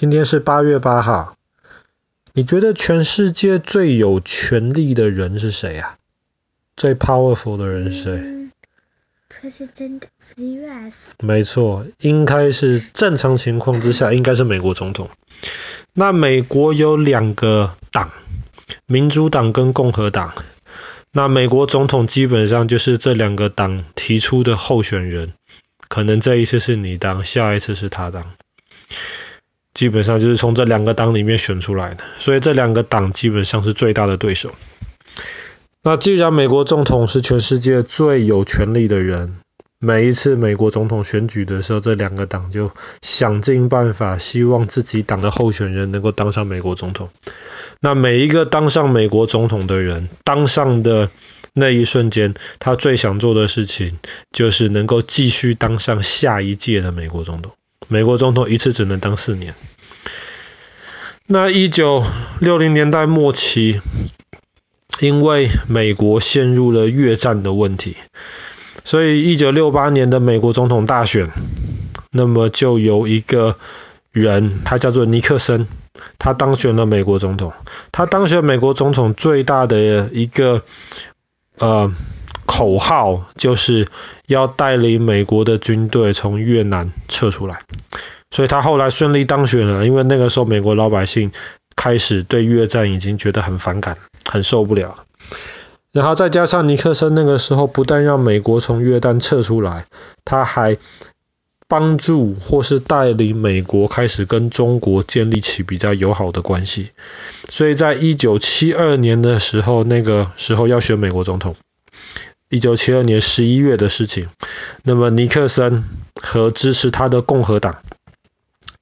今天是八月八号。你觉得全世界最有权力的人是谁啊？最 powerful 的人是谁？嗯，President of the US。没错，应该是正常情况之下，应该是美国总统。那美国有两个党，民主党跟共和党。那美国总统基本上就是这两个党提出的候选人，可能这一次是你当，下一次是他当。基本上就是从这两个党里面选出来的，所以这两个党基本上是最大的对手。那既然美国总统是全世界最有权力的人，每一次美国总统选举的时候，这两个党就想尽办法，希望自己党的候选人能够当上美国总统。那每一个当上美国总统的人，当上的那一瞬间，他最想做的事情就是能够继续当上下一届的美国总统。美国总统一次只能当四年。那一九六零年代末期，因为美国陷入了越战的问题，所以一九六八年的美国总统大选，那么就有一个人，他叫做尼克森。他当选了美国总统。他当选美国总统最大的一个呃口号，就是要带领美国的军队从越南撤出来。所以他后来顺利当选了，因为那个时候美国老百姓开始对越战已经觉得很反感，很受不了。然后再加上尼克森那个时候不但让美国从越战撤出来，他还帮助或是带领美国开始跟中国建立起比较友好的关系，所以在一九七二年的时候，那个时候要选美国总统，一九七二年十一月的事情，那么尼克森和支持他的共和党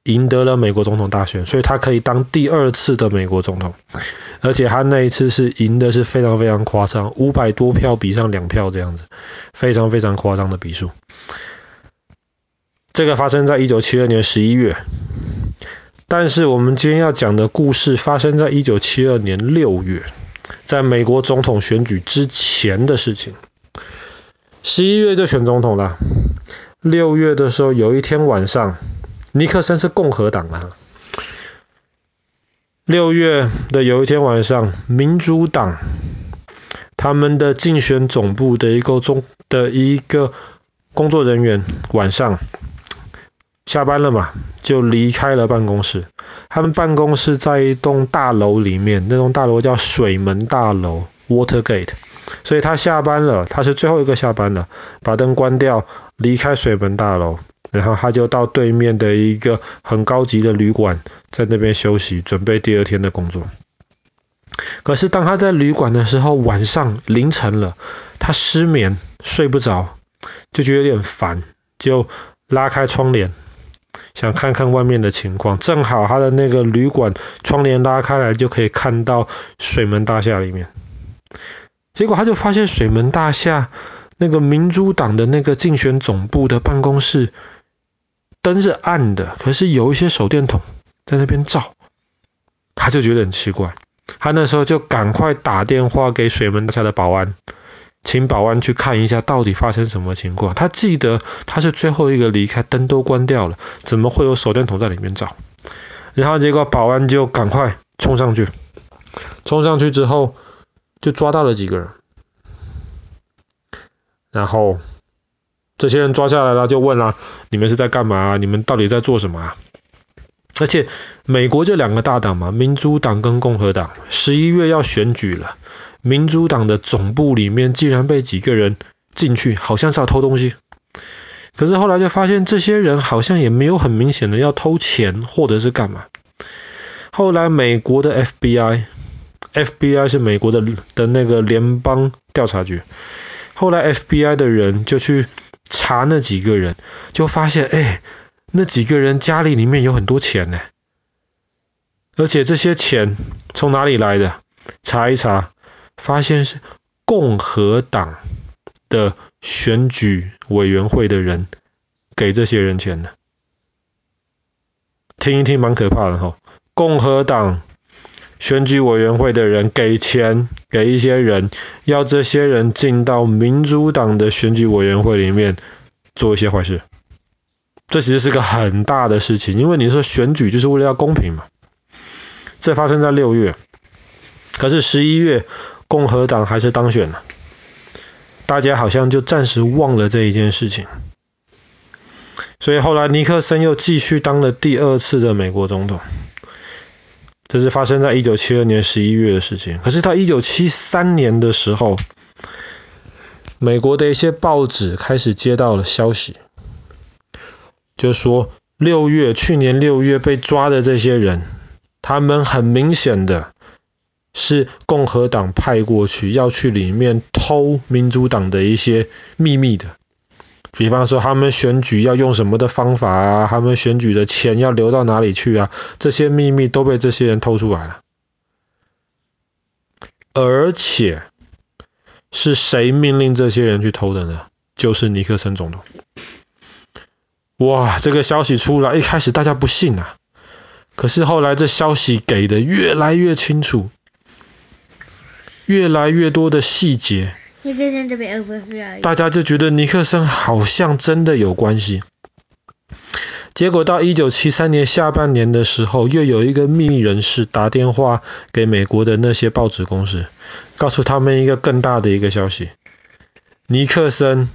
赢得了美国总统大选，所以他可以当第二次的美国总统，而且他那一次是赢的是非常非常夸张，五百多票比上两票这样子，非常非常夸张的比数。这个发生在一九七二年十一月，但是我们今天要讲的故事发生在一九七二年六月，在美国总统选举之前的事情。十一月就选总统了，六月的时候有一天晚上，尼克森是共和党啊。六月的有一天晚上，民主党他们的竞选总部的一个中的一个工作人员晚上。下班了嘛，就离开了办公室。他们办公室在一栋大楼里面，那栋大楼叫水门大楼 （Watergate）。所以他下班了，他是最后一个下班了，把灯关掉，离开水门大楼，然后他就到对面的一个很高级的旅馆，在那边休息，准备第二天的工作。可是当他在旅馆的时候，晚上凌晨了，他失眠，睡不着，就觉得有点烦，就拉开窗帘。想看看外面的情况，正好他的那个旅馆窗帘拉开来，就可以看到水门大厦里面。结果他就发现水门大厦那个民主党的那个竞选总部的办公室灯是暗的，可是有一些手电筒在那边照，他就觉得很奇怪。他那时候就赶快打电话给水门大厦的保安。请保安去看一下，到底发生什么情况。他记得他是最后一个离开，灯都关掉了，怎么会有手电筒在里面照？然后结果保安就赶快冲上去，冲上去之后就抓到了几个人，然后这些人抓下来了，就问了：你们是在干嘛？你们到底在做什么啊？而且美国这两个大党嘛，民主党跟共和党，十一月要选举了。民主党的总部里面竟然被几个人进去，好像是要偷东西。可是后来就发现，这些人好像也没有很明显的要偷钱或者是干嘛。后来美国的 FBI FBI 是美国的的那个联邦调查局。后来 FBI 的人就去查那几个人，就发现，哎，那几个人家里里面有很多钱呢，而且这些钱从哪里来的？查一查。发现是共和党的选举委员会的人给这些人钱的，听一听蛮可怕的哈。共和党选举委员会的人给钱给一些人，要这些人进到民主党的选举委员会里面做一些坏事。这其实是个很大的事情，因为你说选举就是为了要公平嘛。这发生在六月，可是十一月共和党还是当选了，大家好像就暂时忘了这一件事情。所以后来尼克森又继续当了第二次的美国总统，这是发生在一九七二年十一月的事情。可是到一九七三年的时候，美国的一些报纸开始接到了消息。就说六月，去年六月被抓的这些人，他们很明显的是共和党派过去要去里面偷民主党的一些秘密的，比方说他们选举要用什么的方法啊，他们选举的钱要流到哪里去啊，这些秘密都被这些人偷出来了，而且是谁命令这些人去偷的呢？就是尼克森总统。哇，这个消息出来，一开始大家不信啊，可是后来这消息给的越来越清楚，越来越多的细节，大家就觉得尼克森好像真的有关系。结果到一九七三年下半年的时候，又有一个秘密人士打电话给美国的那些报纸公司，告诉他们一个更大的一个消息：尼克森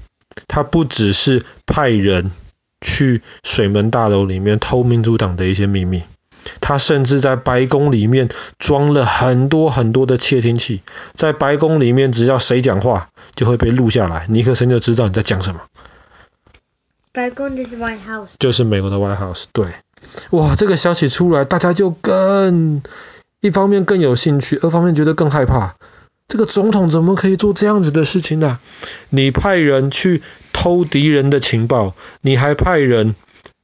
他不只是派人。去水门大楼里面偷民主党的一些秘密，他甚至在白宫里面装了很多很多的窃听器，在白宫里面只要谁讲话就会被录下来，尼克森就知道你在讲什么。白宫就是 White House，就是美国的 White House。对，哇，这个消息出来，大家就更一方面更有兴趣，二方面觉得更害怕。这个总统怎么可以做这样子的事情呢？你派人去。偷敌人的情报，你还派人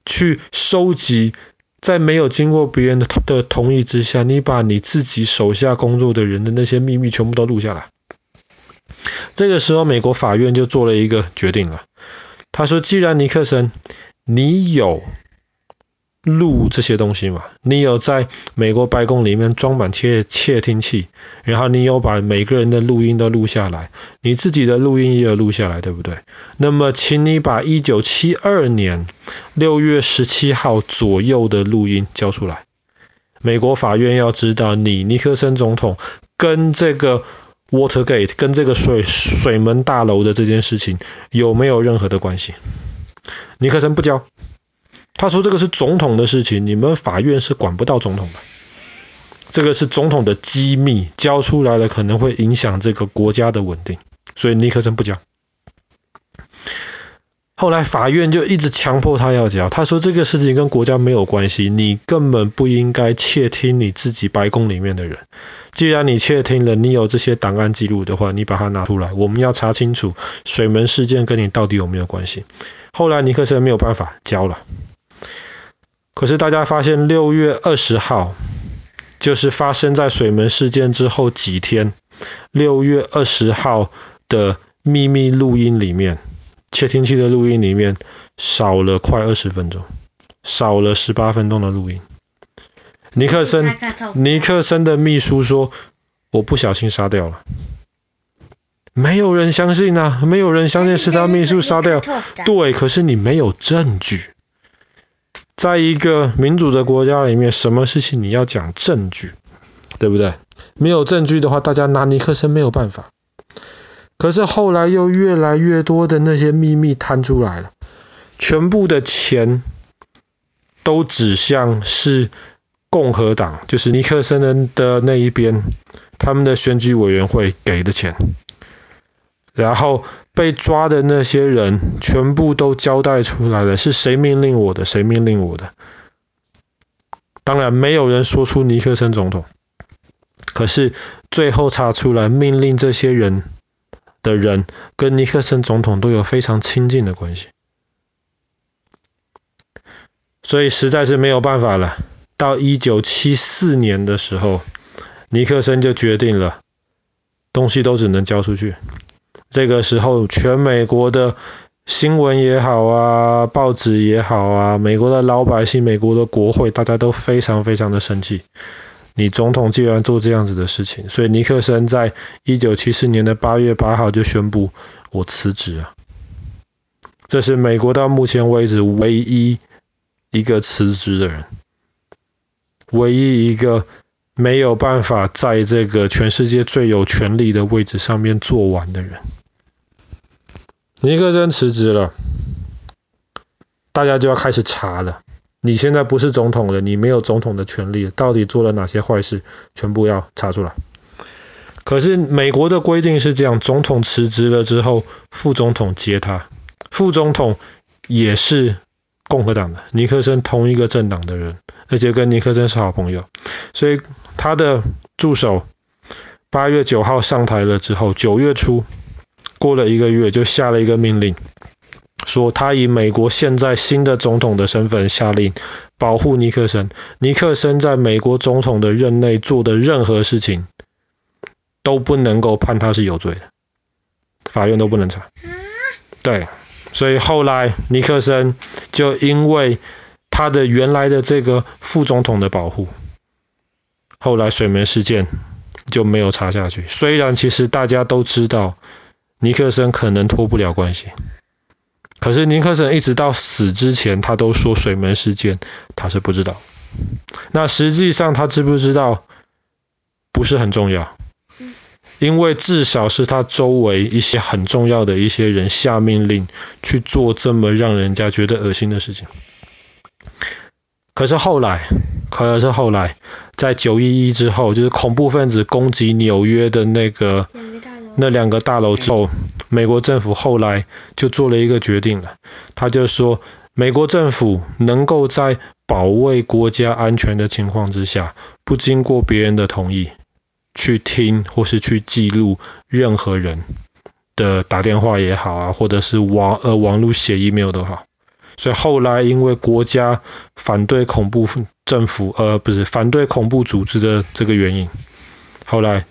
去收集，在没有经过别人的的同意之下，你把你自己手下工作的人的那些秘密全部都录下来。这个时候，美国法院就做了一个决定了。他说：“既然尼克森，你有。”录这些东西嘛，你有在美国白宫里面装满窃窃听器，然后你有把每个人的录音都录下来，你自己的录音也有录下来，对不对？那么，请你把一九七二年六月十七号左右的录音交出来。美国法院要知道你尼克森总统跟这个 Watergate 跟这个水水门大楼的这件事情有没有任何的关系？尼克森不交。他说：“这个是总统的事情，你们法院是管不到总统的。这个是总统的机密，交出来了可能会影响这个国家的稳定，所以尼克森不交。后来法院就一直强迫他要交。他说这个事情跟国家没有关系，你根本不应该窃听你自己白宫里面的人。既然你窃听了，你有这些档案记录的话，你把它拿出来，我们要查清楚水门事件跟你到底有没有关系。后来尼克森没有办法交了。”可是大家发现，六月二十号，就是发生在水门事件之后几天，六月二十号的秘密录音里面，窃听器的录音里面少了快二十分钟，少了十八分钟的录音。尼克森，尼克森的秘书说：“我不小心杀掉了。”没有人相信啊，没有人相信是他秘书杀掉。对，可是你没有证据。在一个民主的国家里面，什么事情你要讲证据，对不对？没有证据的话，大家拿尼克森没有办法。可是后来又越来越多的那些秘密摊出来了，全部的钱都指向是共和党，就是尼克森人的那一边，他们的选举委员会给的钱。然后被抓的那些人全部都交代出来了，是谁命令我的？谁命令我的？当然没有人说出尼克森总统，可是最后查出来，命令这些人的人跟尼克森总统都有非常亲近的关系，所以实在是没有办法了。到一九七四年的时候，尼克森就决定了，东西都只能交出去。这个时候，全美国的新闻也好啊，报纸也好啊，美国的老百姓、美国的国会，大家都非常非常的生气。你总统既然做这样子的事情，所以尼克森在一九七四年的八月八号就宣布我辞职啊。这是美国到目前为止唯一一个辞职的人，唯一一个没有办法在这个全世界最有权力的位置上面做完的人。尼克森辞职了，大家就要开始查了。你现在不是总统了，你没有总统的权利，到底做了哪些坏事，全部要查出来。可是美国的规定是这样，总统辞职了之后，副总统接他，副总统也是共和党的，尼克森同一个政党的人，而且跟尼克森是好朋友，所以他的助手八月九号上台了之后，九月初过了一个月，就下了一个命令。说他以美国现在新的总统的身份下令保护尼克森。尼克森在美国总统的任内做的任何事情都不能够判他是有罪的，法院都不能查。对，所以后来尼克森就因为他的原来的这个副总统的保护，后来水门事件就没有查下去。虽然其实大家都知道尼克森可能脱不了关系。可是尼克森一直到死之前，他都说水门事件他是不知道。那实际上他知不知道不是很重要，因为至少是他周围一些很重要的一些人下命令去做这么让人家觉得恶心的事情。可是后来，可是后来在九一一之后，就是恐怖分子攻击纽约的那个。那两个大楼之后，美国政府后来就做了一个决定了，他就说，美国政府能够在保卫国家安全的情况之下，不经过别人的同意，去听或是去记录任何人的打电话也好啊，或者是网呃网络写 email 都好。所以后来因为国家反对恐怖政府呃不是反对恐怖组织的这个原因，后来。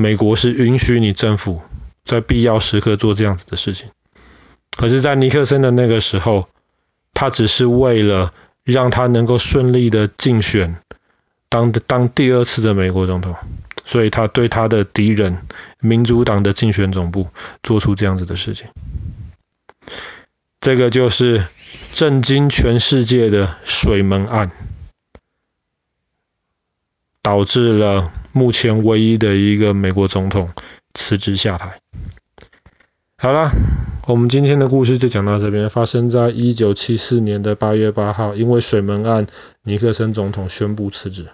美国是允许你政府在必要时刻做这样子的事情，可是，在尼克森的那个时候，他只是为了让他能够顺利的竞选当当第二次的美国总统，所以他对他的敌人民主党的竞选总部做出这样子的事情。这个就是震惊全世界的水门案。导致了目前唯一的一个美国总统辞职下台。好了，我们今天的故事就讲到这边。发生在一九七四年的八月八号，因为水门案，尼克森总统宣布辞职。